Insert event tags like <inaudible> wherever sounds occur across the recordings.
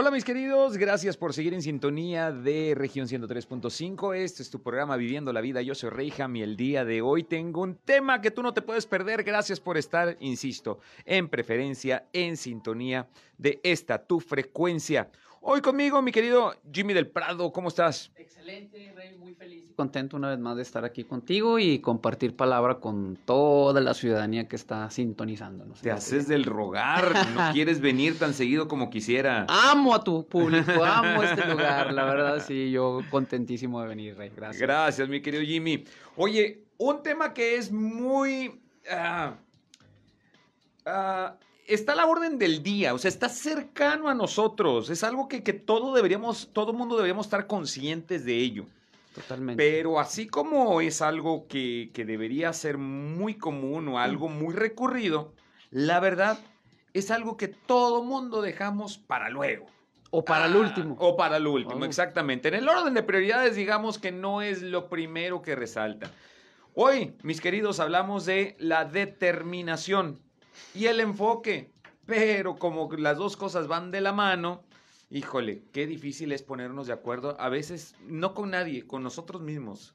Hola mis queridos, gracias por seguir en sintonía de región 103.5. Este es tu programa Viviendo la Vida. Yo soy Reyham y el día de hoy tengo un tema que tú no te puedes perder. Gracias por estar, insisto, en preferencia, en sintonía de esta tu frecuencia. Hoy conmigo, mi querido Jimmy del Prado, ¿cómo estás? Excelente, Rey, muy feliz y contento una vez más de estar aquí contigo y compartir palabra con toda la ciudadanía que está sintonizándonos. Te haces del rogar, no <laughs> quieres venir tan seguido como quisiera. Amo a tu público, <laughs> amo este lugar, la verdad, sí, yo contentísimo de venir, Rey, gracias. Gracias, mi querido Jimmy. Oye, un tema que es muy... ah, ah, está a la orden del día, o sea, está cercano a nosotros. Es algo que, que todo deberíamos, todo mundo deberíamos estar conscientes de ello. Totalmente. Pero así como es algo que, que debería ser muy común o algo muy recurrido, la verdad es algo que todo mundo dejamos para luego. o para el Ah, último. O para el último, Oh. exactamente. En el orden de prioridades, digamos que no es lo primero que resalta. Hoy, mis queridos, hablamos de la determinación y el enfoque. Pero como las dos cosas van de la mano, híjole, qué difícil es ponernos de acuerdo. A veces no con nadie, con nosotros mismos.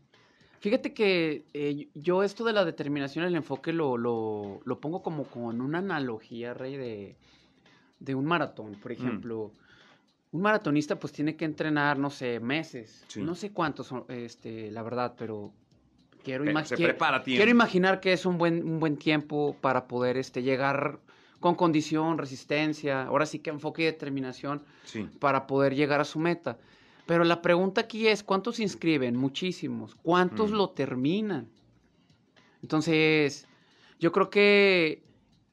Fíjate que eh, yo esto de la determinación, el enfoque, lo, lo, lo pongo como con una analogía, Rey, de, de un maratón. Mm. Por ejemplo, un maratonista pues tiene que entrenar, no sé, meses. Sí. No sé cuántos este, la verdad, pero quiero, Pero imag- se quiero- prepara tiempo. quiero imaginar que es un buen, un buen tiempo para poder este, llegar con condición, resistencia, ahora sí que enfoque y determinación Sí. para poder llegar a su meta. Pero la pregunta aquí es, ¿cuántos se inscriben? Muchísimos. ¿Cuántos Mm. lo terminan? Entonces, yo creo que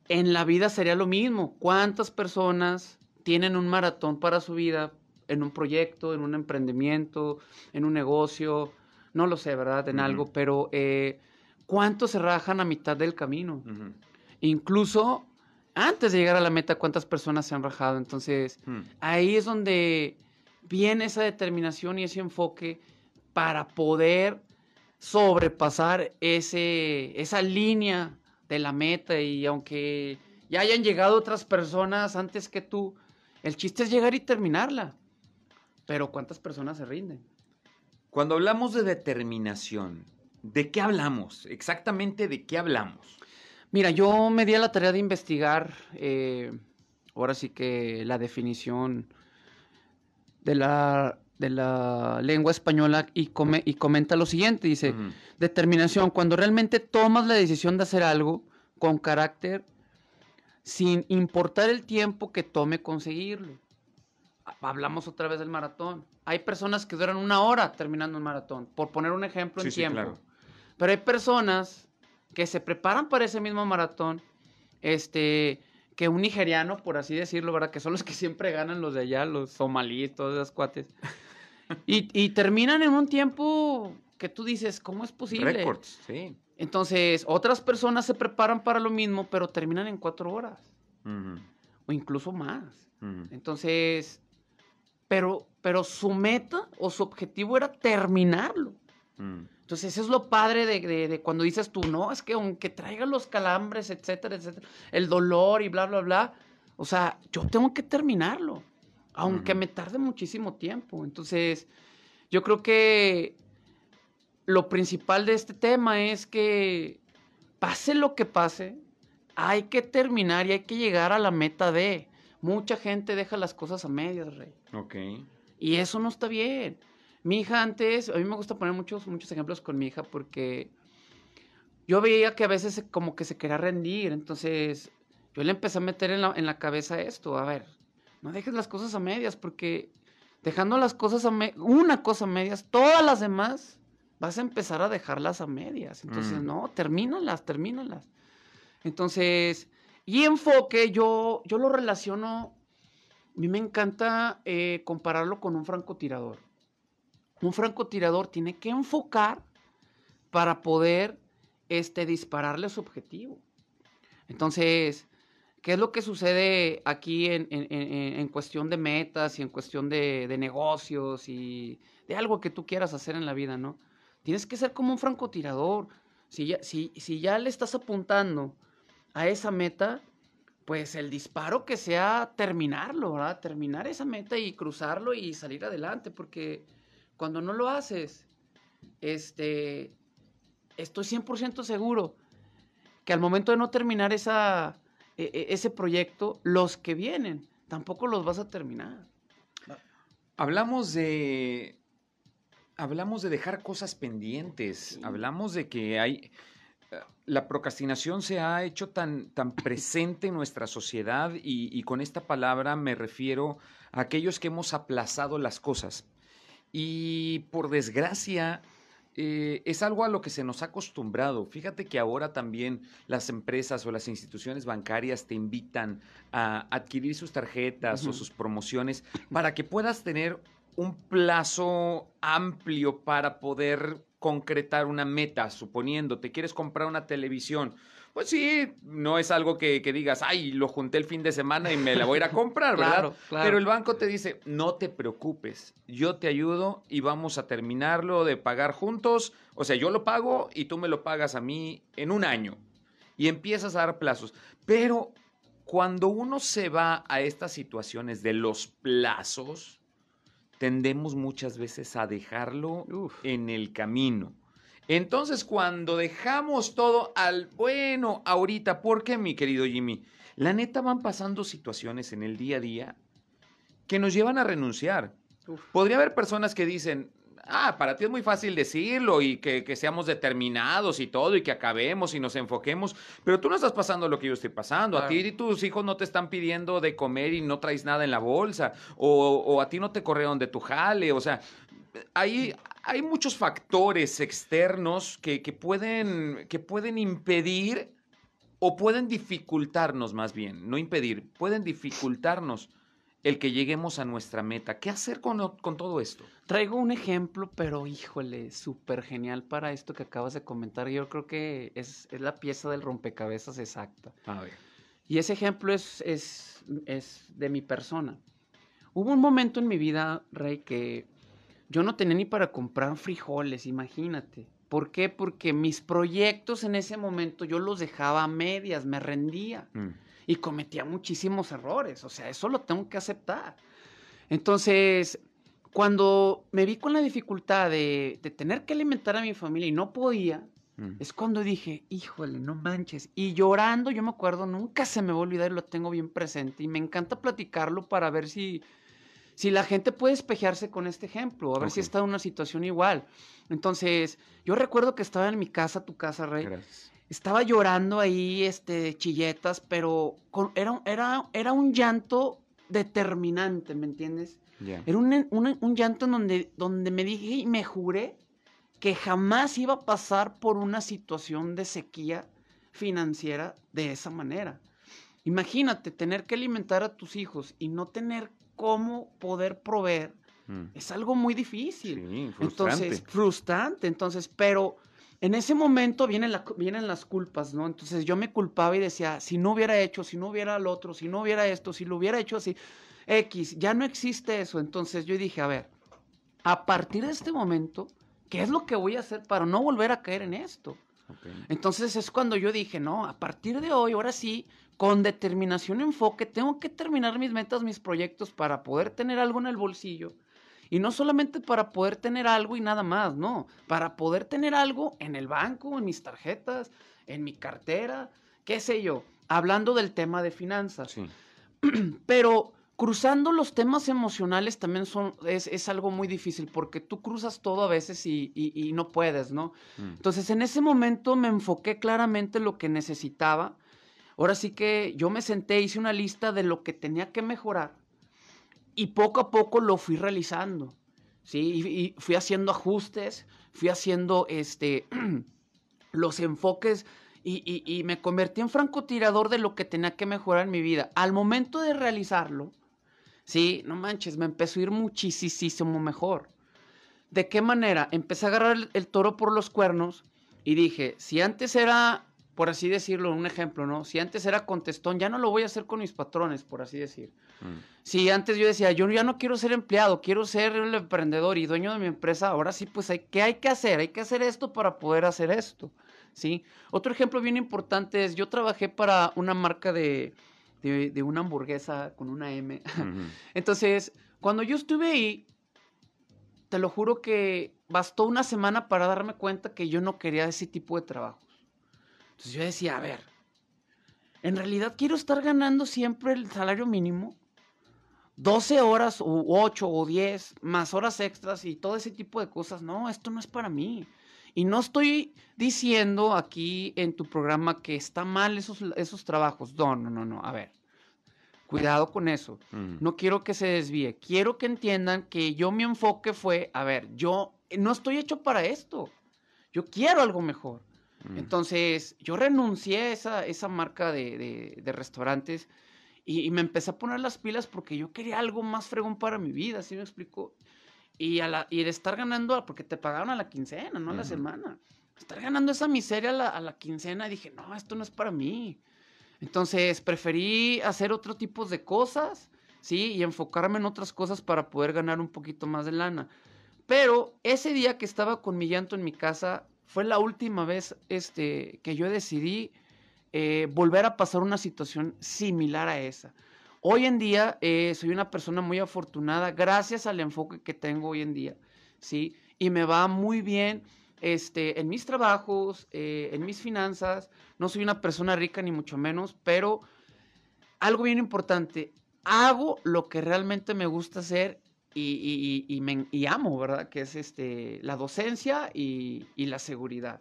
en la vida sería lo mismo. ¿Cuántas personas tienen un maratón para su vida en un proyecto, en un emprendimiento, en un negocio? No lo sé, ¿verdad? En algo, pero eh, ¿cuántos se rajan a mitad del camino? Incluso antes de llegar a la meta, ¿cuántas personas se han rajado? Entonces, Hmm. ahí es donde viene esa determinación y ese enfoque para poder sobrepasar ese, esa línea de la meta y aunque ya hayan llegado otras personas antes que tú, el chiste es llegar y terminarla. Pero ¿cuántas personas se rinden? Cuando hablamos de determinación, ¿de qué hablamos? Exactamente de qué hablamos. Mira, yo me di a la tarea de investigar, eh, ahora sí que la definición de la, de la lengua española y, come- y comenta lo siguiente, dice, determinación, cuando realmente tomas la decisión de hacer algo con carácter sin importar el tiempo que tome conseguirlo. Ha- Hablamos otra vez del maratón. Hay personas que duran una hora terminando un maratón, por poner un ejemplo Sí, en sí, tiempo. claro. Pero hay personas que se preparan para ese mismo maratón, este, que un nigeriano, por así decirlo, ¿verdad? Que son los que siempre ganan los de allá, los somalíes, todos esos cuates. <laughs> Y, y terminan en un tiempo que tú dices, ¿cómo es posible? Récords, sí. Entonces, otras personas se preparan para lo mismo, pero terminan en cuatro horas o incluso más. Entonces, pero, pero su meta o su objetivo era terminarlo. Mm. Entonces, eso es lo padre de, de- de cuando dices tú, no, es que aunque traiga los calambres, etcétera, etcétera, el dolor y bla, bla, bla, o sea, yo tengo que terminarlo, aunque me tarde muchísimo tiempo. Entonces, yo creo que lo principal de este tema es que pase lo que pase, hay que terminar y hay que llegar a la meta de. Mucha gente deja las cosas a medias, Rey. Ok. Y eso no está bien. Mi hija antes, a mí me gusta poner muchos, muchos ejemplos con mi hija porque yo veía que a veces como que se quería rendir. Entonces yo le empecé a meter en la, en la cabeza esto. A ver, no dejes las cosas a medias porque dejando las cosas a medias, una cosa a medias, todas las demás vas a empezar a dejarlas a medias. Entonces, Mm. no, termínalas, termínalas. Entonces, y enfoque, yo, yo lo relaciono, a mí me encanta eh, compararlo con un francotirador. Un francotirador tiene que enfocar para poder este, dispararle a su objetivo. Entonces, ¿Qué es lo que sucede aquí en, en- en- en cuestión de metas y en cuestión de, de negocios y de algo que tú quieras hacer en la vida, ¿no? Tienes que ser como un francotirador. Si ya, si, si ya le estás apuntando a esa meta, pues el disparo que sea terminarlo, ¿verdad? Terminar esa meta y cruzarlo y salir adelante, porque cuando no lo haces, este, estoy 100% seguro que al momento de no terminar esa, e- e- ese proyecto, los que vienen tampoco los vas a terminar. Hablamos de. Hablamos de dejar cosas pendientes. Sí. Hablamos de que hay. La procrastinación se ha hecho tan, tan presente en nuestra sociedad y, y con esta palabra me refiero a aquellos que hemos aplazado las cosas. Y por desgracia, eh, es algo a lo que se nos ha acostumbrado. Fíjate que ahora también las empresas o las instituciones bancarias te invitan a adquirir sus tarjetas o sus promociones para que puedas tener un plazo amplio para poder concretar una meta, suponiendo, te quieres comprar una televisión. Pues sí, no es algo que, que digas, ay, lo junté el fin de semana y me la voy a ir a comprar, <laughs> ¿verdad? Claro, claro. Pero el banco te dice, no te preocupes, yo te ayudo y vamos a terminarlo de pagar juntos. O sea, yo lo pago y tú me lo pagas a mí en un año. Y empiezas a dar plazos. Pero cuando uno se va a estas situaciones de los plazos, tendemos muchas veces a dejarlo Uf. en el camino. Entonces, cuando dejamos todo al bueno ahorita, ¿por qué, mi querido Jimmy? La neta van pasando situaciones en el día a día que nos llevan a renunciar. Uf. Podría haber personas que dicen, ah, para ti es muy fácil decirlo y que, que seamos determinados y todo y que acabemos y nos enfoquemos, pero tú no estás pasando lo que yo estoy pasando. A ti y tus hijos no te están pidiendo de comer y no traes nada en la bolsa o, o a ti no te corrieron de tu jale, o sea, hay, hay muchos factores externos que, que pueden, que pueden impedir o pueden dificultarnos más bien, no impedir, pueden dificultarnos el que lleguemos a nuestra meta. ¿Qué hacer con, con todo esto? Traigo un ejemplo, pero híjole, súper genial para esto que acabas de comentar. Yo creo que es, es la pieza del rompecabezas exacta. A ver. Y ese ejemplo es, es, es de mi persona. Hubo un momento en mi vida, Rey, que yo no tenía ni para comprar frijoles, imagínate. ¿Por qué? Porque mis proyectos en ese momento yo los dejaba a medias, me rendía Mm. Y cometía muchísimos errores. O sea, eso lo tengo que aceptar. Entonces, cuando me vi con la dificultad de, de tener que alimentar a mi familia y no podía, Mm. es cuando dije, híjole, no manches. Y llorando, yo me acuerdo, nunca se me va a olvidar y lo tengo bien presente. Y me encanta platicarlo para ver si, si la gente puede espejearse con este ejemplo, a ver si está en una situación igual. Entonces, yo recuerdo que estaba en mi casa, tu casa, Rey. Gracias. Estaba llorando ahí, este, chilletas, pero con- era, era, era un llanto determinante, ¿me entiendes? Era un, un- un llanto en donde, donde me dije y me juré que jamás iba a pasar por una situación de sequía financiera de esa manera. Imagínate tener que alimentar a tus hijos y no tener cómo poder proveer. Mm. Es algo muy difícil. Sí, frustrante. Entonces, frustrante. Entonces, pero en ese momento vienen, la- vienen las culpas, ¿no? Entonces yo me culpaba y decía, si no hubiera hecho, si no hubiera lo otro, si no hubiera esto, si lo hubiera hecho así, X, ya no existe eso. Entonces yo dije, a ver, a partir de este momento, ¿qué es lo que voy a hacer para no volver a caer en esto? Entonces es cuando yo dije, no, a partir de hoy, ahora sí, con determinación y enfoque, tengo que terminar mis metas, mis proyectos para poder tener algo en el bolsillo. Y no solamente para poder tener algo y nada más, no, para poder tener algo en el banco, en mis tarjetas, en mi cartera, qué sé yo, hablando del tema de finanzas. Sí. <clears throat> Pero cruzando los temas emocionales también son, es, es algo muy difícil porque tú cruzas todo a veces y, y- y no puedes, ¿no? Mm. Entonces en ese momento me enfoqué claramente en lo que necesitaba. Ahora sí que yo me senté, hice una lista de lo que tenía que mejorar y poco a poco lo fui realizando. Sí, y, fui haciendo ajustes, fui haciendo este <clears throat> los enfoques y, y- y me convertí en francotirador de lo que tenía que mejorar en mi vida. Al momento de realizarlo, sí, no manches, me empezó a ir muchísimo mejor. ¿De qué manera? Empecé a agarrar el, el toro por los cuernos y dije, si antes era, por así decirlo, un ejemplo, ¿no? Si antes era contestón, ya no lo voy a hacer con mis patrones, por así decir. Mm. Si antes yo decía, yo ya no quiero ser empleado, quiero ser el emprendedor y dueño de mi empresa, ahora sí, pues, hay, ¿qué hay que hacer? Hay que hacer esto para poder hacer esto, ¿sí? Otro ejemplo bien importante es, yo trabajé para una marca de, de, de una hamburguesa con una M. <laughs> Entonces, cuando yo estuve ahí, te lo juro que bastó una semana para darme cuenta que yo no quería ese tipo de trabajos. Entonces yo decía, a ver, ¿en realidad quiero estar ganando siempre el salario mínimo? 12 horas o 8 o 10 más horas extras y todo ese tipo de cosas. No, esto no es para mí. Y no estoy diciendo aquí en tu programa que está mal esos, esos trabajos. No, no, no, no. A ver, cuidado con eso. Ujú. No quiero que se desvíe. Quiero que entiendan que yo mi enfoque fue, a ver, yo no estoy hecho para esto. Yo quiero algo mejor. Mm. Entonces, yo renuncié a esa, esa marca de, de- de restaurantes y, y me empecé a poner las pilas porque yo quería algo más fregón para mi vida, ¿sí me explico? Y, a la, y de estar ganando, porque te pagaron a la quincena, no a la semana. Estar ganando esa miseria a la, a la quincena, dije, no, esto no es para mí. Entonces, preferí hacer otro tipo de cosas, ¿sí? Y enfocarme en otras cosas para poder ganar un poquito más de lana. Pero ese día que estaba con mi llanto en mi casa, fue la última vez este, que yo decidí eh, volver a pasar una situación similar a esa. Hoy en día eh, soy una persona muy afortunada gracias al enfoque que tengo hoy en día, ¿sí? Y me va muy bien este, en mis trabajos, eh, en mis finanzas. No soy una persona rica ni mucho menos, pero algo bien importante, hago lo que realmente me gusta hacer y, y- y- y me- y amo, ¿verdad? Que es este, la docencia y, y la seguridad.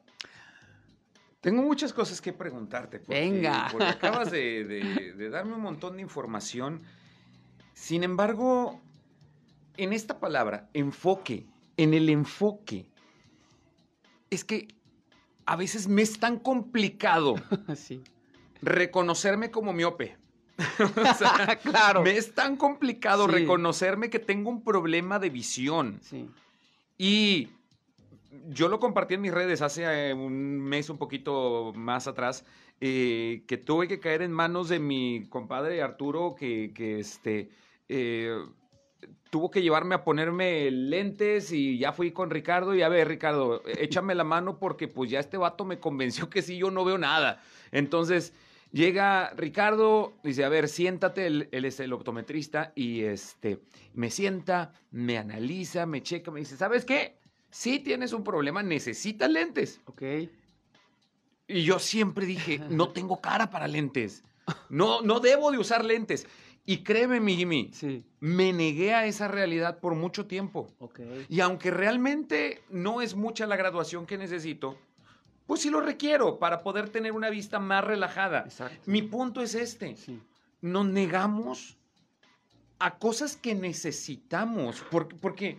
Tengo muchas cosas que preguntarte. Porque, Venga. Porque acabas <laughs> de, de- de darme un montón de información. Sin embargo, en esta palabra, enfoque, en el enfoque, es que a veces me es tan complicado <laughs> sí. reconocerme como miope. <laughs> O sea, <laughs> claro. me es tan complicado Sí. reconocerme que tengo un problema de visión. Sí. Y yo lo compartí en mis redes hace eh, un mes, un poquito más atrás, eh, que tuve que caer en manos de mi compadre Arturo, que, que, este, eh, tuvo que llevarme a ponerme lentes y ya fui con Ricardo y a ver, Ricardo, échame la mano porque pues ya este vato me convenció que sí, yo no veo nada. Entonces... Llega Ricardo, dice, a ver, siéntate, él, él es el optometrista, y este, me sienta, me analiza, me checa, me dice, ¿sabes qué? Sí tienes un problema, necesitas lentes. Ok. Y yo siempre dije, <laughs> no tengo cara para lentes. No, no debo de usar lentes. Y créeme, mi Jimmy, Sí. me negué a esa realidad por mucho tiempo. Ok. Y aunque realmente no es mucha la graduación que necesito, pues sí lo requiero para poder tener una vista más relajada. Exacto. Mi punto es este. Sí. Nos negamos a cosas que necesitamos. Porque, porque,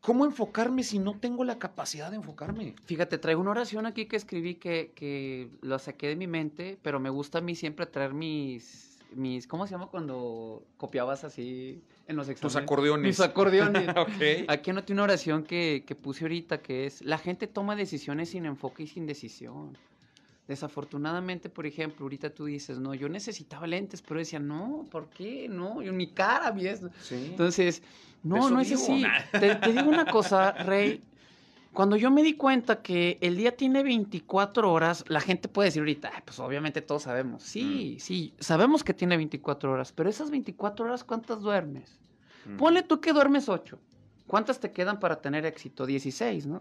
¿cómo enfocarme si no tengo la capacidad de enfocarme? Fíjate, traigo una oración aquí que escribí que, que la saqué de mi mente, pero me gusta a mí siempre traer mis, mis, ¿cómo se llama cuando copiabas así en los Tus exámenes? acordeones. Mis acordeones. <laughs> ok. Aquí anoté una oración que, que puse ahorita que es, la gente toma decisiones sin enfoque y sin decisión. Desafortunadamente, por ejemplo, ahorita tú dices, no, yo necesitaba lentes, pero decía, no, ¿por qué? No, yo mi cara, ¿ves? Sí. Entonces, no, eso no es así. <laughs> Te, te digo una cosa, Rey. Cuando yo me di cuenta que el día tiene 24 horas, la gente puede decir ahorita, "Ah, pues obviamente todos sabemos. Sí, sí, sabemos que tiene 24 horas, pero esas 24 horas, ¿cuántas duermes? Mm. Ponle tú que duermes 8. ¿Cuántas te quedan para tener éxito? 16, ¿no?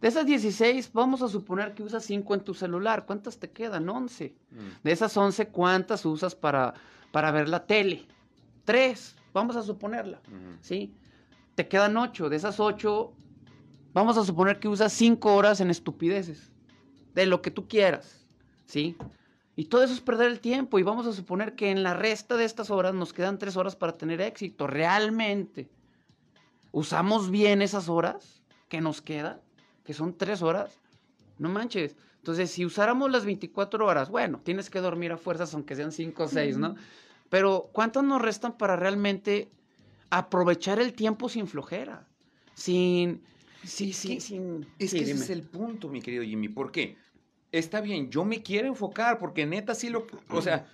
De esas 16, vamos a suponer que usas 5 en tu celular. ¿Cuántas te quedan? 11. Mm. De esas 11, ¿cuántas usas para, para ver la tele? 3, vamos a suponerla. ¿sí? Te quedan ocho. De esas ocho, vamos a suponer que usas cinco horas en estupideces. De lo que tú quieras, ¿sí? Y todo eso es perder el tiempo. Y vamos a suponer que en la resta de estas horas nos quedan tres horas para tener éxito. Realmente, ¿usamos bien esas horas que nos quedan? Que son tres horas. No manches. Entonces, si usáramos las 24 horas, bueno, tienes que dormir a fuerzas aunque sean 5 o 6, ¿no? Pero ¿cuántas nos restan para realmente aprovechar el tiempo sin flojera? Sin... Sí, sí, sin... Es sí, que ese es el punto, mi querido Jimmy. ¿Por qué? está bien, yo me quiero enfocar porque neta sí lo, o sea,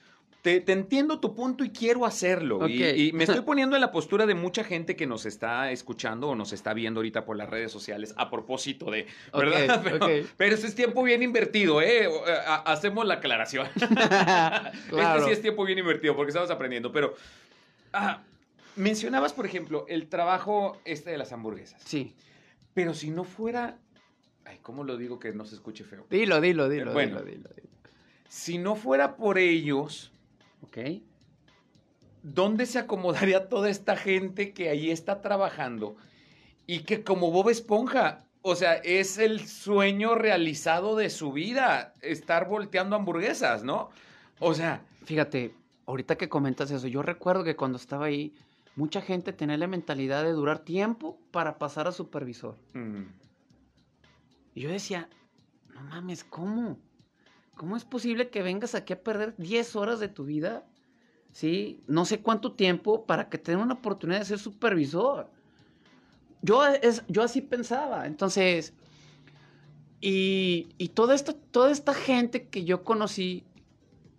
te, te entiendo tu punto y quiero hacerlo. Y- me estoy <laughs> poniendo en la postura de mucha gente que nos está escuchando o nos está viendo ahorita por las redes sociales a propósito de, ¿verdad? <laughs> Pero, ok. pero ese es tiempo bien invertido, ¿eh? Ha- Hacemos la aclaración. Claro. <laughs> Este sí es tiempo bien invertido porque estamos aprendiendo, pero ah, mencionabas, por ejemplo, el trabajo este de las hamburguesas. Sí. Pero si no fuera, ay, ¿cómo lo digo que no se escuche feo? Dilo, dilo, dilo, Bueno. dilo, dilo, dilo. Si no fuera por ellos, Ok. ¿dónde se acomodaría toda esta gente que ahí está trabajando y que como Bob Esponja, o sea, es el sueño realizado de su vida, estar volteando hamburguesas, ¿no? O sea, Fíjate, ahorita que comentas eso, yo recuerdo que cuando estaba ahí, mucha gente tenía la mentalidad de durar tiempo para pasar a supervisor. mm, Y yo decía, no mames, ¿cómo? ¿Cómo es posible que vengas aquí a perder 10 horas de tu vida? ¿Sí? No sé cuánto tiempo para que te den una oportunidad de ser supervisor. Yo, es, yo así pensaba. Entonces, y, y toda, esta, toda esta gente que yo conocí,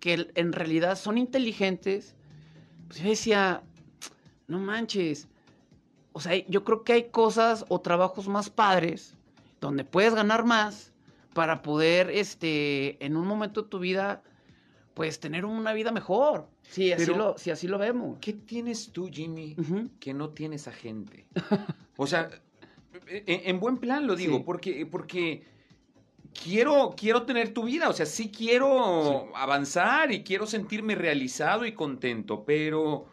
que en realidad son inteligentes, pues yo decía, no manches. O sea, yo creo que hay cosas o trabajos más padres donde puedes ganar más para poder, este, en un momento de tu vida, pues tener una vida mejor. Sí, así, Pero- lo, si así lo vemos. ¿qué tienes tú, Jimmy, que no tiene esa gente? <laughs> O sea, en, en buen plan lo digo, Sí. porque, porque quiero, quiero tener tu vida, o sea, sí quiero avanzar y quiero sentirme realizado y contento, pero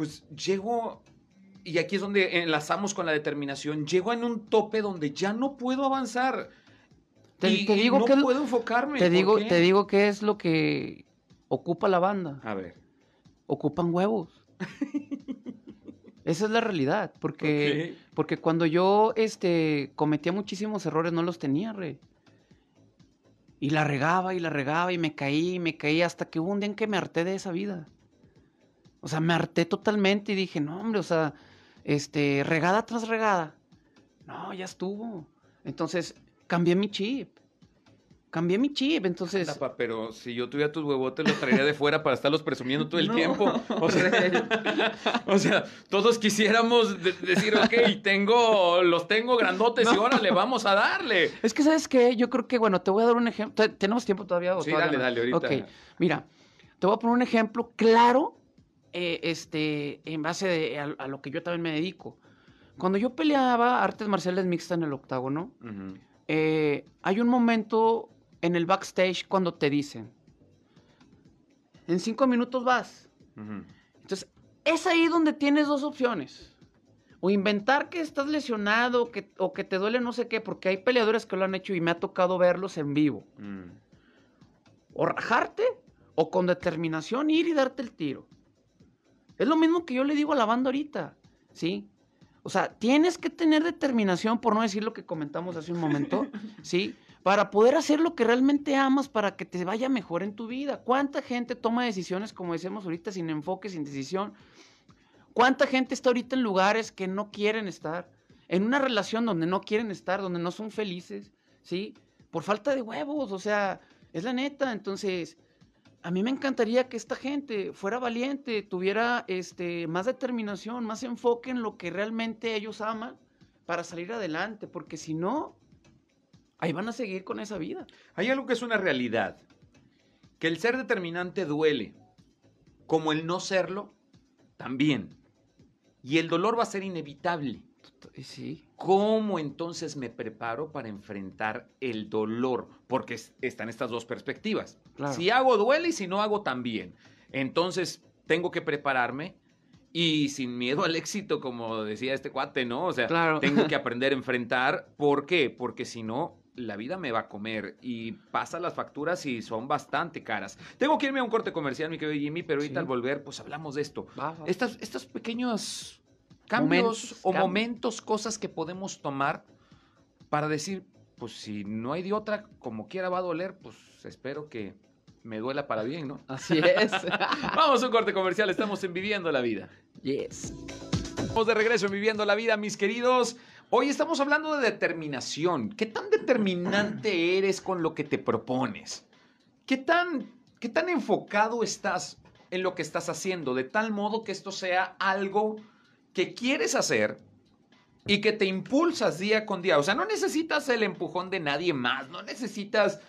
pues llego, y aquí es donde enlazamos con la determinación, llego en un tope donde ya no puedo avanzar. Te- y, te y digo no que puedo enfocarme. Te ¿por digo, qué? te digo que es lo que ocupa la banda. A ver. Ocupan huevos. <laughs> Esa es la realidad, porque, porque cuando yo este, cometía muchísimos errores no los tenía, rey. Y la regaba y la regaba y me caí y me caí hasta que hubo un día en que me harté de esa vida. O sea, me harté totalmente y dije, no, hombre, o sea, este, regada tras regada. No, ya estuvo. Entonces, cambié mi chip. Cambié mi chip, entonces... Anda, pa, pero si yo tuviera tus huevotes, los traería de fuera para estarlos presumiendo todo el <laughs> No. tiempo. O sea, <laughs> o sea, todos quisiéramos de- decir, ok, tengo, los tengo grandotes y órale, vamos a darle. Es que, ¿sabes qué? Yo creo que, bueno, te voy a dar un ejemplo. ¿Te- ¿Tenemos tiempo todavía? o Sí, todavía dale, no? dale, ahorita. Ok, mira, te voy a poner un ejemplo claro, eh, este, en base de- a, a lo que yo también me dedico. Cuando yo peleaba artes marciales mixtas en el octágono, eh, hay un momento en el backstage cuando te dicen, en cinco minutos vas. Ujú. Entonces, es ahí donde tienes dos opciones. O inventar que estás lesionado que, o que te duele no sé qué, porque hay peleadores que lo han hecho y me ha tocado verlos en vivo. Mm. O rajarte o con determinación ir y darte el tiro. Es lo mismo que yo le digo a la banda ahorita, ¿sí? O sea, tienes que tener determinación, por no decir lo que comentamos hace un momento, <laughs> ¿sí? Para poder hacer lo que realmente amas, para que te vaya mejor en tu vida. ¿Cuánta gente toma decisiones, como decíamos ahorita, sin enfoque, sin decisión? ¿Cuánta gente está ahorita en lugares que no quieren estar? En una relación donde no quieren estar, donde no son felices, ¿sí? Por falta de huevos, o sea, es la neta. Entonces, a mí me encantaría que esta gente fuera valiente, tuviera este, más determinación, más enfoque en lo que realmente ellos aman para salir adelante, porque si no, ahí van a seguir con esa vida. Hay algo que es una realidad, que el ser determinante duele, como el no serlo, también. Y el dolor va a ser inevitable. Sí, ¿Cómo entonces me preparo para enfrentar el dolor? Porque es- están estas dos perspectivas. Claro. Si hago duele y si no hago también. Entonces tengo que prepararme y sin miedo al éxito, como decía este cuate, ¿no? O sea, Claro. tengo que <laughs> aprender a enfrentar. ¿Por qué? Porque si no, la vida me va a comer y pasa las facturas y son bastante caras. Tengo que irme a un corte comercial, mi querido Jimmy, pero ahorita Sí. al volver, pues hablamos de esto. Estas, estos pequeños cambios Momentos, o cambios. momentos, cosas que podemos tomar para decir, pues si no hay de otra, como quiera va a doler, pues espero que me duela para bien, ¿no? Así es. <laughs> Vamos a un corte comercial, estamos en Viviendo la Vida. yes. Estamos de regreso en Viviendo la Vida, mis queridos. Hoy estamos hablando de determinación. ¿Qué tan determinante eres con lo que te propones? ¿Qué tan, qué tan enfocado estás en lo que estás haciendo? De tal modo que esto sea algo que quieres hacer y que te impulsas día con día. O sea, no necesitas el empujón de nadie más, no necesitas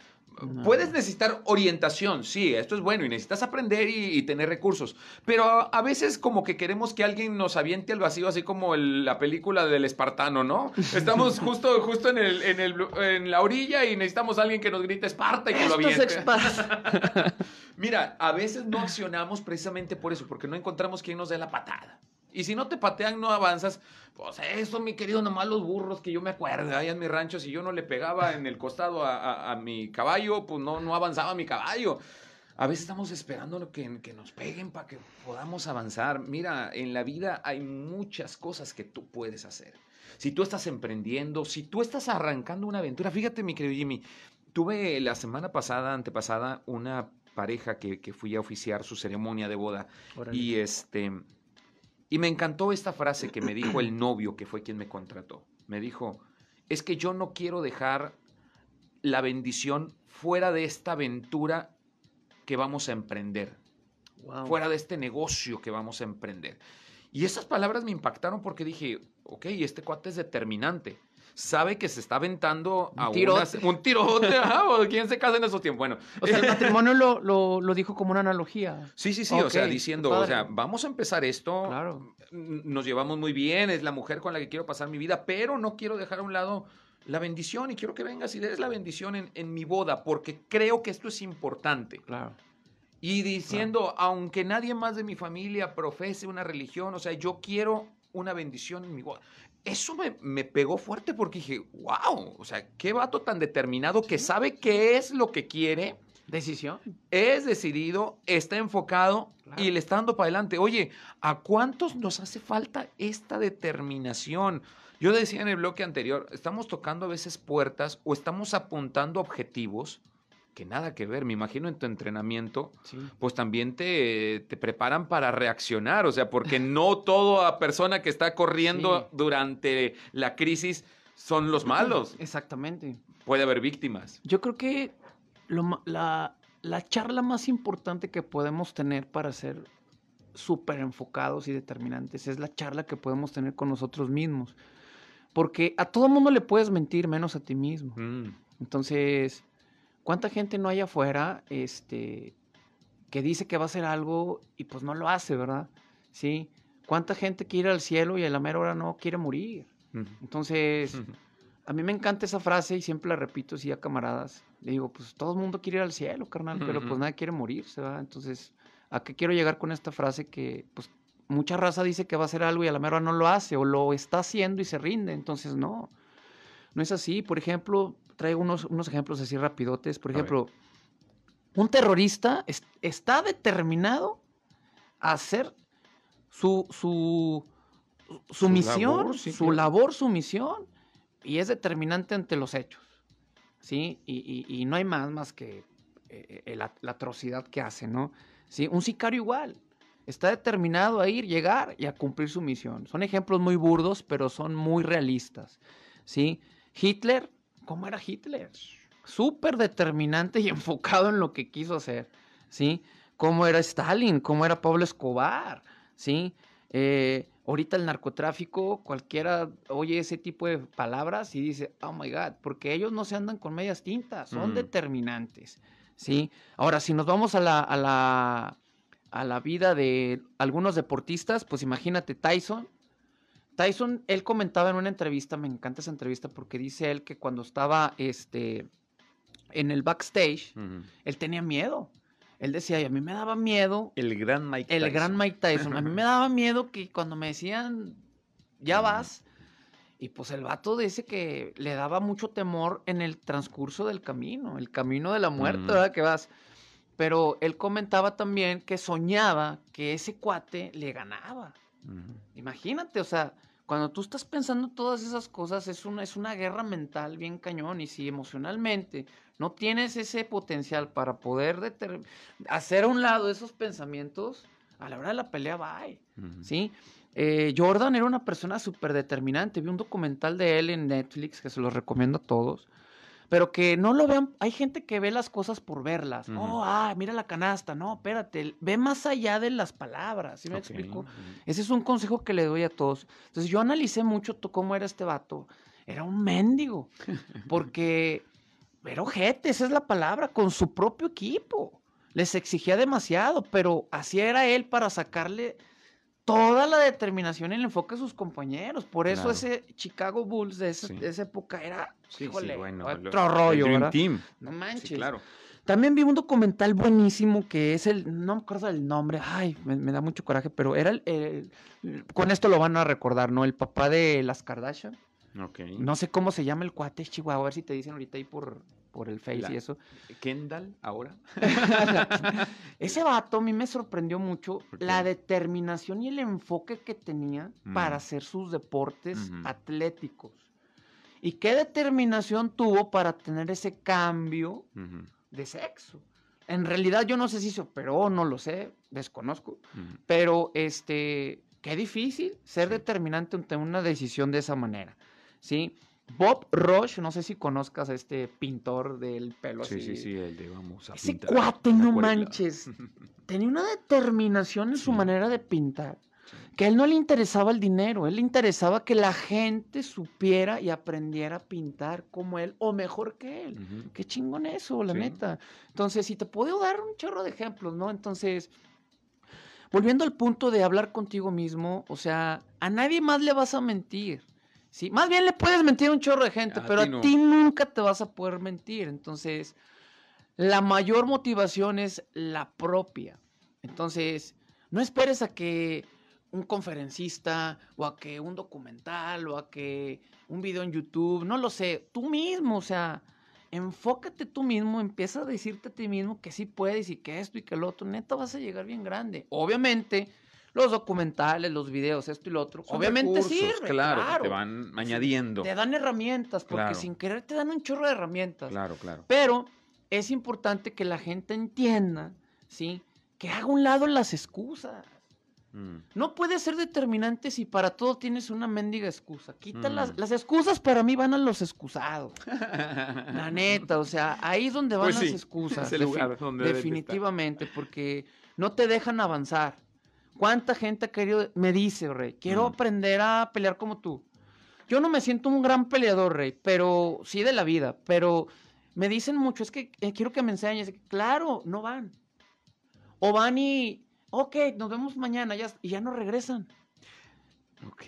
No. Puedes necesitar orientación, sí, esto es bueno y necesitas aprender y, y tener recursos, pero a, a veces como que queremos que alguien nos aviente al vacío, así como el- la película del espartano, ¿no? <laughs> Estamos justo, justo en, el, en, el- en la orilla y necesitamos a alguien que nos grite Esparta y que lo aviente. <laughs> Mira, a veces no accionamos precisamente por eso, porque no encontramos quien nos dé la patada. Y si no te patean, no avanzas. Pues eso, mi querido, nomás los burros que yo me acuerdo. Allá en mi rancho, si yo no le pegaba en el costado a, a- a mi caballo, pues no, no avanzaba mi caballo. A veces estamos esperando que, que nos peguen para que podamos avanzar. Mira, en la vida hay muchas cosas que tú puedes hacer. Si tú estás emprendiendo, si tú estás arrancando una aventura, fíjate, mi querido Jimmy, tuve la semana pasada, antepasada, una pareja que, que fui a oficiar su ceremonia de boda. Y este. Y me encantó esta frase que me dijo el <clears throat> novio, que fue quien me contrató. Me dijo: Es que yo no quiero dejar la bendición fuera de esta aventura que vamos a emprender, Wow. fuera de este negocio que vamos a emprender. Y esas palabras me impactaron porque dije: Ok, este cuate es determinante. Sabe que se está aventando a Un tirote. unas- un tirote. ajá, o ¿Quién se casa en esos tiempos? Bueno, O sea, el <laughs> matrimonio lo, lo, lo dijo como una analogía. Sí, sí, sí, o sea, diciendo, padre. o sea, vamos a empezar esto, Claro. nos llevamos muy bien, es la mujer con la que quiero pasar mi vida, pero no quiero dejar a un lado la bendición y quiero que vengas y des la bendición en, en mi boda, porque creo que esto es importante. Claro. Y diciendo, aunque nadie más de mi familia profese una religión, o sea, yo quiero una bendición en mi boda. Eso me, me pegó fuerte porque dije, wow, o sea, qué vato tan determinado que sabe qué es lo que quiere Decisión. es decidido, está enfocado Claro. y le está dando para adelante. Oye, ¿a cuántos nos hace falta esta determinación? Yo decía en el bloque anterior, estamos tocando a veces puertas o estamos apuntando objetivos que nada que ver. Me imagino en tu entrenamiento, Sí. pues también te, te preparan para reaccionar, o sea, porque no toda persona que está corriendo Sí. durante la crisis son los malos. Exactamente. Puede haber víctimas. Yo creo que lo la, la charla más importante que podemos tener para ser súper enfocados y determinantes es la charla que podemos tener con nosotros mismos. Porque a todo mundo le puedes mentir menos a ti mismo. Mm. Entonces, ¿cuánta gente no hay afuera este, que dice que va a hacer algo y pues no lo hace, ¿verdad? ¿Sí? ¿Cuánta gente quiere ir al cielo y a la mera hora no quiere morir? Entonces, a mí me encanta esa frase y siempre la repito así a camaradas. Le digo, pues todo el mundo quiere ir al cielo, carnal, pero pues nadie quiere morirse, ¿verdad? Entonces, ¿a qué quiero llegar con esta frase? Que pues mucha raza dice que va a hacer algo y a la mera hora no lo hace o lo está haciendo y se rinde. Entonces, no, no es así. Por ejemplo, traigo unos, unos ejemplos así rapidotes. Por ejemplo, un terrorista es- está determinado a hacer su, su, su, Su misión, labor, sí, su claro. labor, su misión, y es determinante ante los hechos. ¿Sí? Y, y- y no hay más más que eh, la, la atrocidad que hace, ¿no? ¿Sí? Un sicario igual. Está determinado a ir, llegar y a cumplir su misión. Son ejemplos muy burdos, pero son muy realistas. ¿Sí? Hitler, ¿cómo era Hitler? Súper determinante y <laughs> enfocado en lo que quiso hacer. ¿Sí? ¿Cómo era Stalin? ¿Cómo era Pablo Escobar? ¿Sí? Eh, ahorita el narcotráfico, cualquiera oye ese tipo de palabras y dice, oh my God, porque ellos no se andan con medias tintas, son Mm. determinantes. ¿Sí? Ahora, si nos vamos a la, a la, a la vida de algunos deportistas, pues imagínate Tyson. Tyson, él comentaba en una entrevista, me encanta esa entrevista porque dice él que cuando estaba este, en el backstage, él tenía miedo. Él decía, "Y a mí me daba miedo El gran Mike el Tyson. gran Mike Tyson. A mí me daba miedo que cuando me decían, ya vas, y pues el vato dice que le daba mucho temor en el transcurso del camino, el camino de la muerte, Ujú. ¿verdad? Que vas. Pero él comentaba también que soñaba que ese cuate le ganaba. Imagínate, o sea, cuando tú estás pensando todas esas cosas, es una, es una guerra mental bien cañón. Y si emocionalmente no tienes ese potencial para poder hacer a un lado esos pensamientos, a la hora de la pelea va. Ujú. ¿Sí? eh, Jordan era una persona súper determinante. Vi un documental de él en Netflix que se los recomiendo a todos. Pero que no lo vean. Hay gente que ve las cosas por verlas. Ujú. Oh, ah, mira la canasta. No, espérate. Ve más allá de las palabras. ¿Sí me explico? Ese es un consejo que le doy a todos. Entonces yo analicé mucho cómo era este vato. Era un mendigo. <laughs> Porque era ojete, esa es la palabra, con su propio equipo. Les exigía demasiado, pero así era él para sacarle toda la determinación y el enfoque a sus compañeros. Por eso Claro. ese Chicago Bulls de esa, Sí. de esa época era, Sí, sí, híjole, bueno, otro lo- rollo, el Dream ¿verdad? Team. No manches. Claro. También vi un documental buenísimo que es el, no me acuerdo del nombre, ay, me, me da mucho coraje, pero era el, el- con esto lo van a recordar, ¿no? El papá de las Kardashian. Ok. No sé cómo se llama el cuate, Chihuahua, a ver si te dicen ahorita ahí por, por el Face La- y eso. Kendall, ahora. <laughs> <laughs> Ese vato a mí me sorprendió mucho ¿Por la determinación y el enfoque que tenía para Mm. hacer sus deportes atléticos. Y qué determinación tuvo para tener ese cambio de sexo. En realidad yo no sé si se operó, no lo sé, desconozco, pero este, qué difícil ser Sí. determinante ante una decisión de esa manera, ¿sí? Bob Roche, no sé si conozcas a este pintor del pelo Sí, así. sí, sí, el de vamos a Ese pintar cuate, no manches, <laughs> tenía una determinación en su manera de pintar, Sí. que a él no le interesaba el dinero, a él le interesaba que la gente supiera y aprendiera a pintar como él o mejor que él. Qué chingón eso, la neta. Entonces, si te puedo dar un chorro de ejemplos, ¿no? Entonces, volviendo al punto de hablar contigo mismo, o sea, a nadie más le vas a mentir. ¿Sí? Más bien le puedes mentir a un chorro de gente, A pero a ti nunca te vas a poder mentir. Entonces, la mayor motivación es la propia. Entonces, no esperes a que un conferencista o a que un documental o a que un video en YouTube, no lo sé, tú mismo, o sea, enfócate tú mismo, empieza a decirte a ti mismo que sí puedes y que esto y que lo otro, neta vas a llegar bien grande. Obviamente, los documentales, los videos, esto y lo otro, Son obviamente recursos, sirve, Claro, te van añadiendo. Te dan herramientas, porque Claro. sin querer te dan un chorro de herramientas. Claro, claro. Pero es importante que la gente entienda, ¿sí? Que haga a un lado las excusas. Mm. No puedes ser determinante si para todo tienes una mendiga excusa. Quita las, Mm. las excusas para mí van a los excusados. <laughs> La neta, o sea, ahí es donde van Pues las sí, excusas. es el lugar donde definitivamente, porque no te dejan avanzar. ¿Cuánta gente ha querido, me dice, Rey, quiero Mm. aprender a pelear como tú? Yo no me siento un gran peleador, Rey, pero sí de la vida, pero me dicen mucho, es que eh, quiero que me enseñes. Claro, no van. O van y, ok, nos vemos mañana ya, y ya no regresan.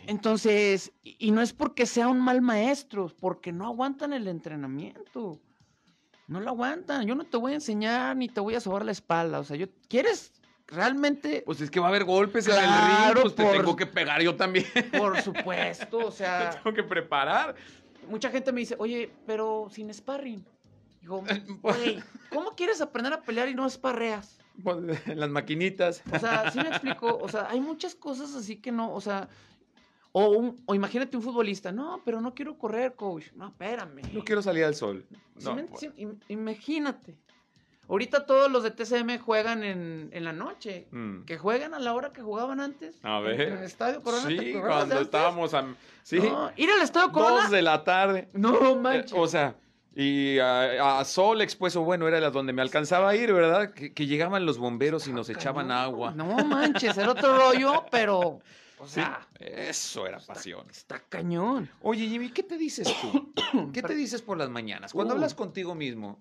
Entonces, y, y no es porque sea un mal maestro, es porque no aguantan el entrenamiento. No lo aguantan. Yo no te voy a enseñar ni te voy a sobar la espalda. O sea, yo, ¿quieres realmente? Pues es que va a haber golpes en el ring, pues te tengo que pegar yo también. Por <laughs> supuesto, o Te sea, tengo que preparar. mucha gente me dice, oye, pero sin sparring. Digo, <laughs> güey, ¿cómo quieres aprender a pelear y no sparreas? Pues, en las maquinitas. O sea, sí me explico. O sea, hay muchas cosas así que no, o sea, o, un- o imagínate un futbolista, no, pero no quiero correr, coach. No, espérame. No quiero salir al sol. No, pues, sí, imagínate. Ahorita todos los de TCM juegan en, en la noche. mm. Que juegan a la hora que jugaban antes. A ver. En el Estadio Corona. ¿te Sí, cuando estábamos a... Sí, No, ir al Estadio Corona. dos de la tarde. No Eh, manches. o sea, y a, a Sol Expuesto, bueno, era donde me alcanzaba a ir, ¿verdad? Que, que llegaban los bomberos y nos echaban Cañón. agua. No manches, era otro rollo, pero. O <laughs> Sí, sea, eso era pasión. está cañón. Oye, Jimmy, ¿qué te dices tú? <coughs> ¿Qué te dices por las mañanas? Cuando Uh. hablas contigo mismo,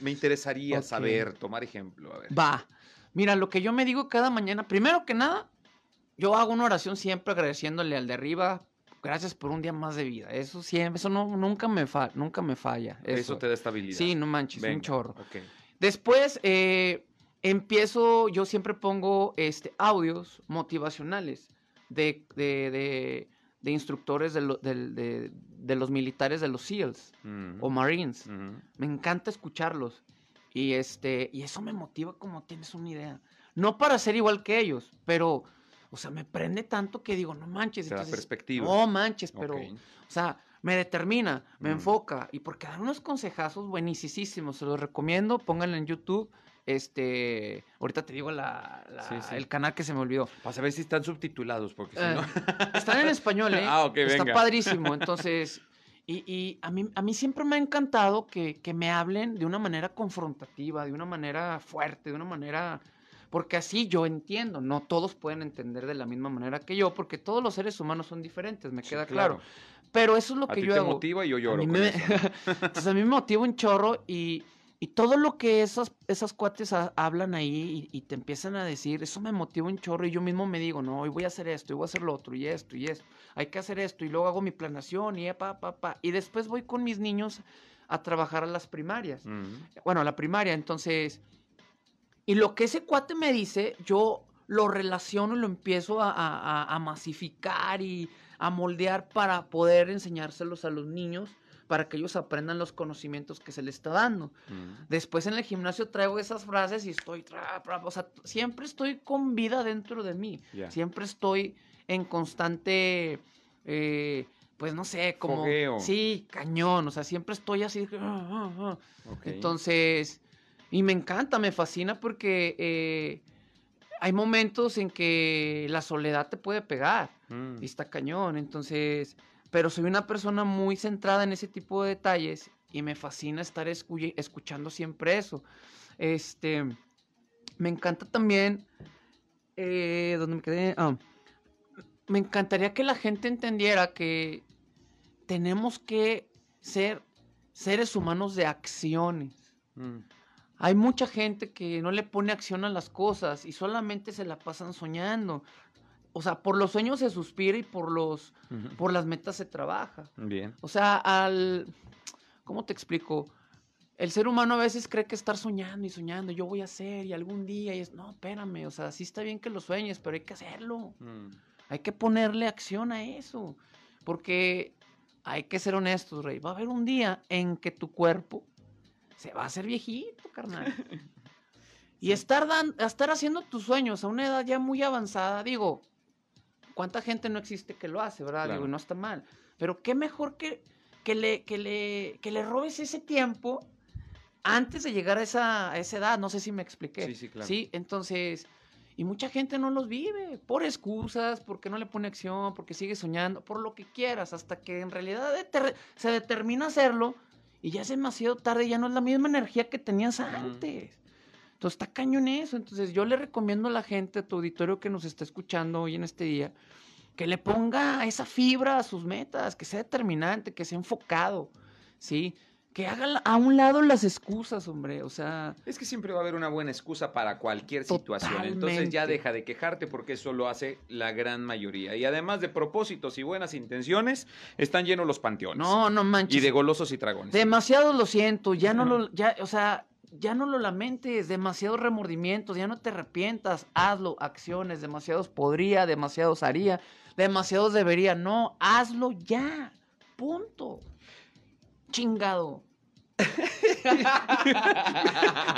me interesaría saber, tomar ejemplo. A ver. Va. Mira, lo que yo me digo cada mañana, primero que nada, yo hago una oración siempre agradeciéndole al de arriba. Gracias por un día más de vida. Eso siempre, eso no, nunca me fa- nunca me falla. Eso. Eso. te da estabilidad. Sí, no manches, un Venga, chorro. ok. Después eh, empiezo, yo siempre pongo este, audios motivacionales de, de, de- de instructores de, lo- del- de- de los militares de los SEALs Mm. o Marines. Me encanta escucharlos. Y, este, y eso me motiva como tienes una idea. No para ser igual que ellos, pero, o sea, me prende tanto que digo, no manches. Entonces, perspectiva. No manches, pero, Ok. o sea, me determina, me enfoca. Y porque dan unos consejazos buenísimos, se los recomiendo, pónganlo en YouTube. Este, ahorita te digo la, la- Sí, sí. el canal que se me olvidó. Para saber si están subtitulados, porque si Eh, no... <laughs> están en español, ¿eh? <laughs> Ah, ok, Está venga. padrísimo. <laughs> Entonces, y, y a, mí, a mí siempre me ha encantado que, que me hablen de una manera confrontativa, de una manera fuerte, de una manera... Porque así yo entiendo, no todos pueden entender de la misma manera que yo, porque todos los seres humanos son diferentes, me Sí, queda claro. claro. Pero eso es lo A que yo te hago. motiva y yo A lloro mí con me- eso. Entonces a mí me motiva un chorro y, y todo lo que esas, esas cuates ha- hablan ahí y, y te empiezan a decir, eso me motiva un chorro y yo mismo me digo, no, hoy voy a hacer esto, y voy a hacer lo otro, y esto, y esto, hay que hacer esto, y luego hago mi planación, y pa, pa, pa, y después voy con mis niños a trabajar a las primarias. Bueno, a la primaria, entonces, y lo que ese cuate me dice, yo lo relaciono y lo empiezo a- a- a masificar y a moldear para poder enseñárselos a los niños, para que ellos aprendan los conocimientos que se les está dando. Mm. Después en el gimnasio traigo esas frases y estoy, tra, tra, o sea, siempre estoy con vida dentro de mí, siempre estoy en constante, eh, pues no sé, como... Fogueo. Sí, cañón, o sea, siempre estoy así... ah, ah, ah. Entonces, y me encanta, me fascina porque eh, hay momentos en que la soledad te puede pegar Mm. y está cañón. Entonces, pero soy una persona muy centrada en ese tipo de detalles y me fascina estar escu- escuchando siempre eso. Este, me encanta también, eh, ¿dónde me quedé? Ah, me encantaría que la gente entendiera que tenemos que ser seres humanos de acciones. Mm. Hay mucha gente que no le pone acción a las cosas y solamente se la pasan soñando. O sea, por los sueños se suspira y por los por las metas se trabaja. Bien. O sea, al ¿cómo te explico? El ser humano a veces cree que estar soñando y soñando, yo voy a hacer y algún día y es, no, espérame, o sea, sí está bien que lo sueñes, pero hay que hacerlo. Mm. Hay que ponerle acción a eso. Porque hay que ser honestos, Rey. Va a haber un día en que tu cuerpo se va a hacer viejito, carnal. <laughs> Y estar, dan- estar haciendo tus sueños a una edad ya muy avanzada, digo, ¿cuánta gente no existe que lo hace, verdad? Claro. Digo, y no está mal. Pero qué mejor que, que, le, que, le, que le robes ese tiempo antes de llegar a esa, a esa edad. No sé si me expliqué. Sí, sí, claro. Sí, entonces, y mucha gente no los vive por excusas, porque no le pone acción, porque sigue soñando, por lo que quieras, hasta que en realidad se determina hacerlo y ya es demasiado tarde, ya no es la misma energía que tenías antes. Entonces está cañón eso. Entonces yo le recomiendo a la gente, a tu auditorio que nos está escuchando hoy en este día, que le ponga esa fibra a sus metas, que sea determinante, que sea enfocado, ¿sí? Que haga a un lado las excusas, hombre. O sea, Es que siempre va a haber una buena excusa para cualquier situación. Entonces ya deja de quejarte porque eso lo hace la gran mayoría. Y además de propósitos y buenas intenciones, están llenos los panteones. no, no manches. Y de golosos y dragones. Demasiado lo siento, ya no Ujú. lo, ya, o sea, ya no lo lamentes, demasiados remordimientos, ya no te arrepientas, hazlo, acciones, demasiados podría, demasiados haría, demasiados debería, no, hazlo ya, punto. Chingado. <laughs>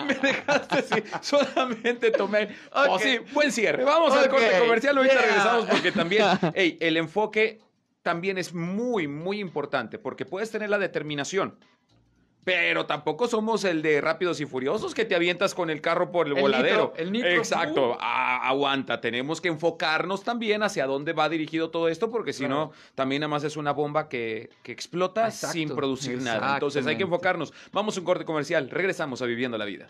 Me dejaste así. Solamente tomé. Oh, Ok. sí, buen cierre. Vamos al corte comercial. Ahorita yeah. regresamos porque también, <laughs> el enfoque también es muy, muy importante porque puedes tener la determinación. Pero tampoco somos el de rápidos y furiosos que te avientas con el carro por el, El voladero. nitro, el nitro, Exacto. ¡uh! Aguanta. Tenemos que enfocarnos también hacia dónde va dirigido todo esto, porque si no, también nada más es una bomba que, que explota Exacto, sin producir nada. Entonces hay que enfocarnos. Vamos a un corte comercial. Regresamos a Viviendo la Vida.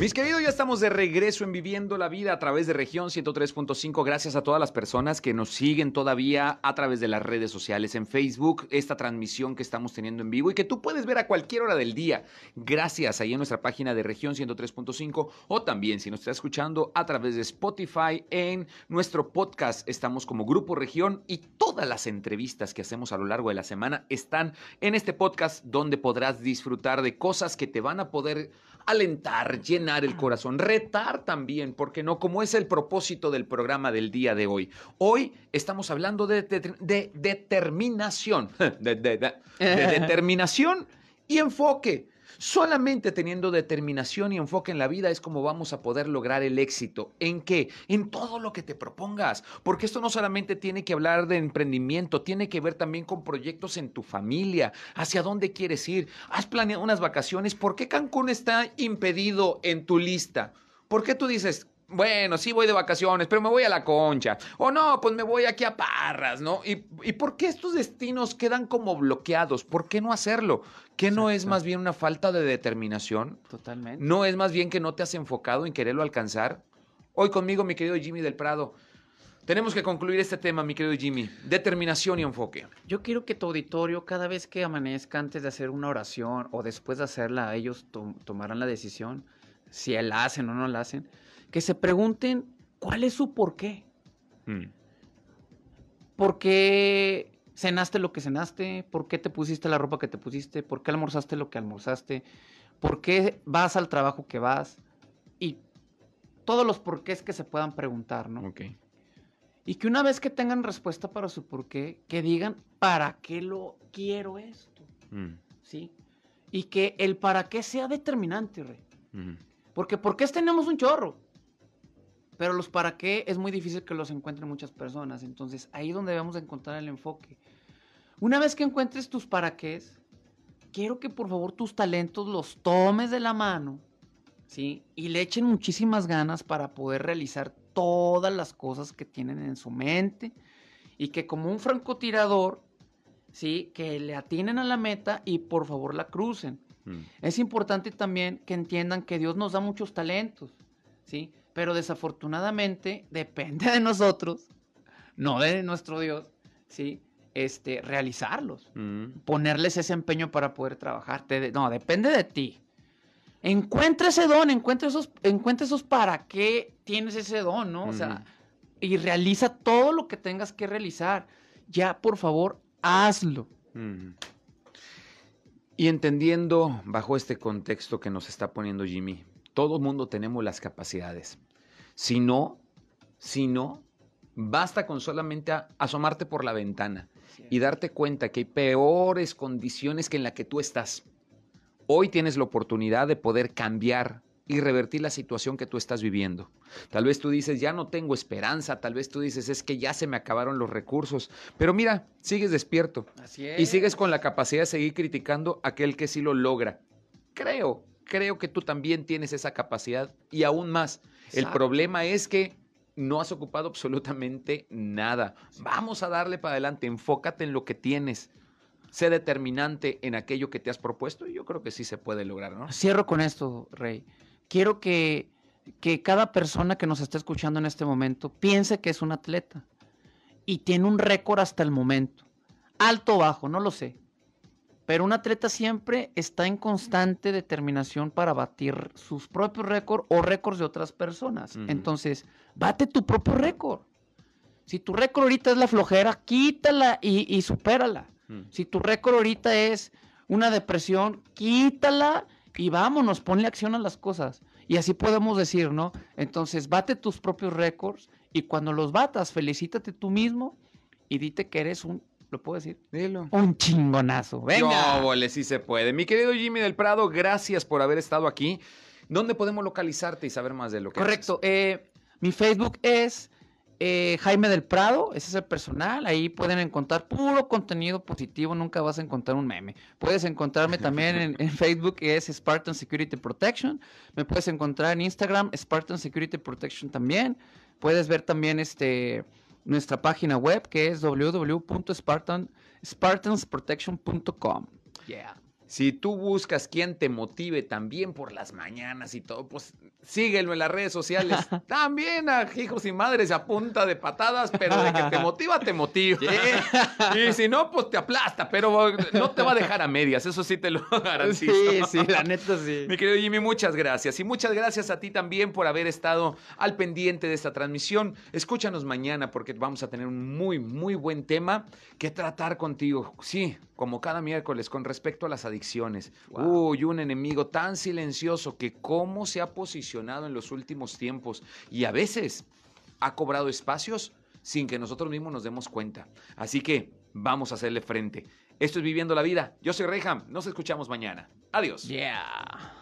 Mis queridos, ya estamos de regreso en Viviendo la Vida a través de región 103.5. Gracias a todas las personas que nos siguen todavía a través de las redes sociales, en Facebook, esta transmisión que estamos teniendo en vivo y que tú puedes ver a cualquier hora del día. Gracias ahí en nuestra página de región 103.5 o también si nos está escuchando a través de Spotify en nuestro podcast. Estamos como Grupo Región y todas las entrevistas que hacemos a lo largo de la semana están en este podcast donde podrás disfrutar de cosas que te van a poder alentar, llenar el corazón, retar también, porque no, como es el propósito del programa del día de hoy. Hoy estamos hablando de, de- de determinación, <laughs> de, de- de- de <laughs> determinación y enfoque. Solamente teniendo determinación y enfoque en la vida es como vamos a poder lograr el éxito. ¿En qué? En todo lo que te propongas. Porque esto no solamente tiene que hablar de emprendimiento, tiene que ver también con proyectos en tu familia. ¿Hacia dónde quieres ir? ¿Has planeado unas vacaciones? ¿Por qué Cancún está impedido en tu lista? ¿Por qué tú dices, bueno, sí voy de vacaciones, pero me voy a la concha. O no, pues me voy aquí a Parras, ¿no? ¿Y, y por qué estos destinos quedan como bloqueados? ¿Por qué no hacerlo? ¿Qué no es más bien una falta de determinación? Totalmente. ¿No es más bien que no te has enfocado en quererlo alcanzar? Hoy conmigo, mi querido Jimmy del Prado. Tenemos que concluir este tema, mi querido Jimmy. Determinación y enfoque. Yo quiero que tu auditorio, cada vez que amanezca antes de hacer una oración o después de hacerla, ellos to tomarán la decisión, si la hacen o no la hacen, que se pregunten cuál es su por qué. Mm. ¿Por qué cenaste lo que cenaste? ¿Por qué te pusiste la ropa que te pusiste? ¿Por qué almorzaste lo que almorzaste? ¿Por qué vas al trabajo que vas? Y todos los porqués que se puedan preguntar, ¿no? Ok. Y que una vez que tengan respuesta para su porqué, que digan, ¿para qué lo quiero esto? Mm. ¿Sí? Y que el para qué sea determinante, Rey. Mm. Porque ¿por qué tenemos un chorro? Pero los para qué es muy difícil que los encuentren muchas personas. Entonces, ahí es donde debemos de encontrar el enfoque. Una vez que encuentres tus para qué, quiero que por favor tus talentos los tomes de la mano, ¿sí? Y le echen muchísimas ganas para poder realizar todas las cosas que tienen en su mente y que como un francotirador, ¿sí? Que le atinen a la meta y por favor la crucen. Mm. Es importante también que entiendan que Dios nos da muchos talentos, ¿sí? Pero desafortunadamente depende de nosotros, no de nuestro Dios, ¿sí? Este, realizarlos, Mm. ponerles ese empeño para poder trabajar. Te- no, depende de ti. Encuentra ese don, encuentra esos, encuentra esos para qué tienes ese don, ¿no? O sea, Ujú. y realiza todo lo que tengas que realizar. Ya, por favor, hazlo. Mm. Y entendiendo bajo este contexto que nos está poniendo Jimmy, todo mundo tenemos las capacidades. Si no, si no, basta con solamente asomarte por la ventana y darte cuenta que hay peores condiciones que en la que tú estás. Hoy tienes la oportunidad de poder cambiar y revertir la situación que tú estás viviendo. Tal vez tú dices, ya no tengo esperanza, tal vez tú dices, es que ya se me acabaron los recursos, pero mira, sigues despierto Así y sigues con la capacidad de seguir criticando a aquel que sí lo logra. Creo, creo que tú también tienes esa capacidad y aún más. El problema es que no has ocupado absolutamente nada. Vamos a darle para adelante, enfócate en lo que tienes. Sé determinante en aquello que te has propuesto y yo creo que sí se puede lograr, ¿no? Cierro con esto, Rey. Quiero que, que cada persona que nos está escuchando en este momento piense que es un atleta y tiene un récord hasta el momento. Alto o bajo, no lo sé. Pero un atleta siempre está en constante determinación para batir sus propios récords o récords de otras personas. Entonces, bate tu propio récord. Si tu récord ahorita es la flojera, quítala y, y supérala. Si tu récord ahorita es una depresión, quítala y vámonos, ponle acción a las cosas. Y así podemos decir, ¿no? Entonces, bate tus propios récords y cuando los batas, felicítate tú mismo y dite que eres un, ¿lo puedo decir? Dilo. Un chingonazo. Venga. Vole, sí se puede. Mi querido Jimmy del Prado, gracias por haber estado aquí. ¿Dónde podemos localizarte y saber más de lo que Correcto. eh, mi Facebook es eh, Jaime del Prado, ese es el personal. Ahí pueden encontrar puro contenido positivo, nunca vas a encontrar un meme. Puedes encontrarme también en, en Facebook, que es Spartan Security Protection. Me puedes encontrar en Instagram, Spartan Security Protection también. Puedes ver también este, nuestra página web, que es www.spartansprotection.com. Yeah. Si tú buscas quien te motive también por las mañanas y todo, pues síguelo en las redes sociales. <laughs> También a hijos y madres a punta de patadas, pero de que te <laughs> motiva, te motiva. <laughs> Y si no, pues te aplasta, pero no te va a dejar a medias, eso sí te lo garantizo. Sí, sí, la neta sí. Mi querido Jimmy, muchas gracias. Y muchas gracias a ti también por haber estado al pendiente de esta transmisión. Escúchanos mañana porque vamos a tener un muy, muy buen tema que tratar contigo. Sí, como cada miércoles, con respecto a las adicciones. Wow. Uy, un enemigo tan silencioso que cómo se ha posicionado en los últimos tiempos y a veces ha cobrado espacios sin que nosotros mismos nos demos cuenta. Así que vamos a hacerle frente. Esto es Viviendo la Vida. Yo soy Reyham. Nos escuchamos mañana. Adiós. Yeah.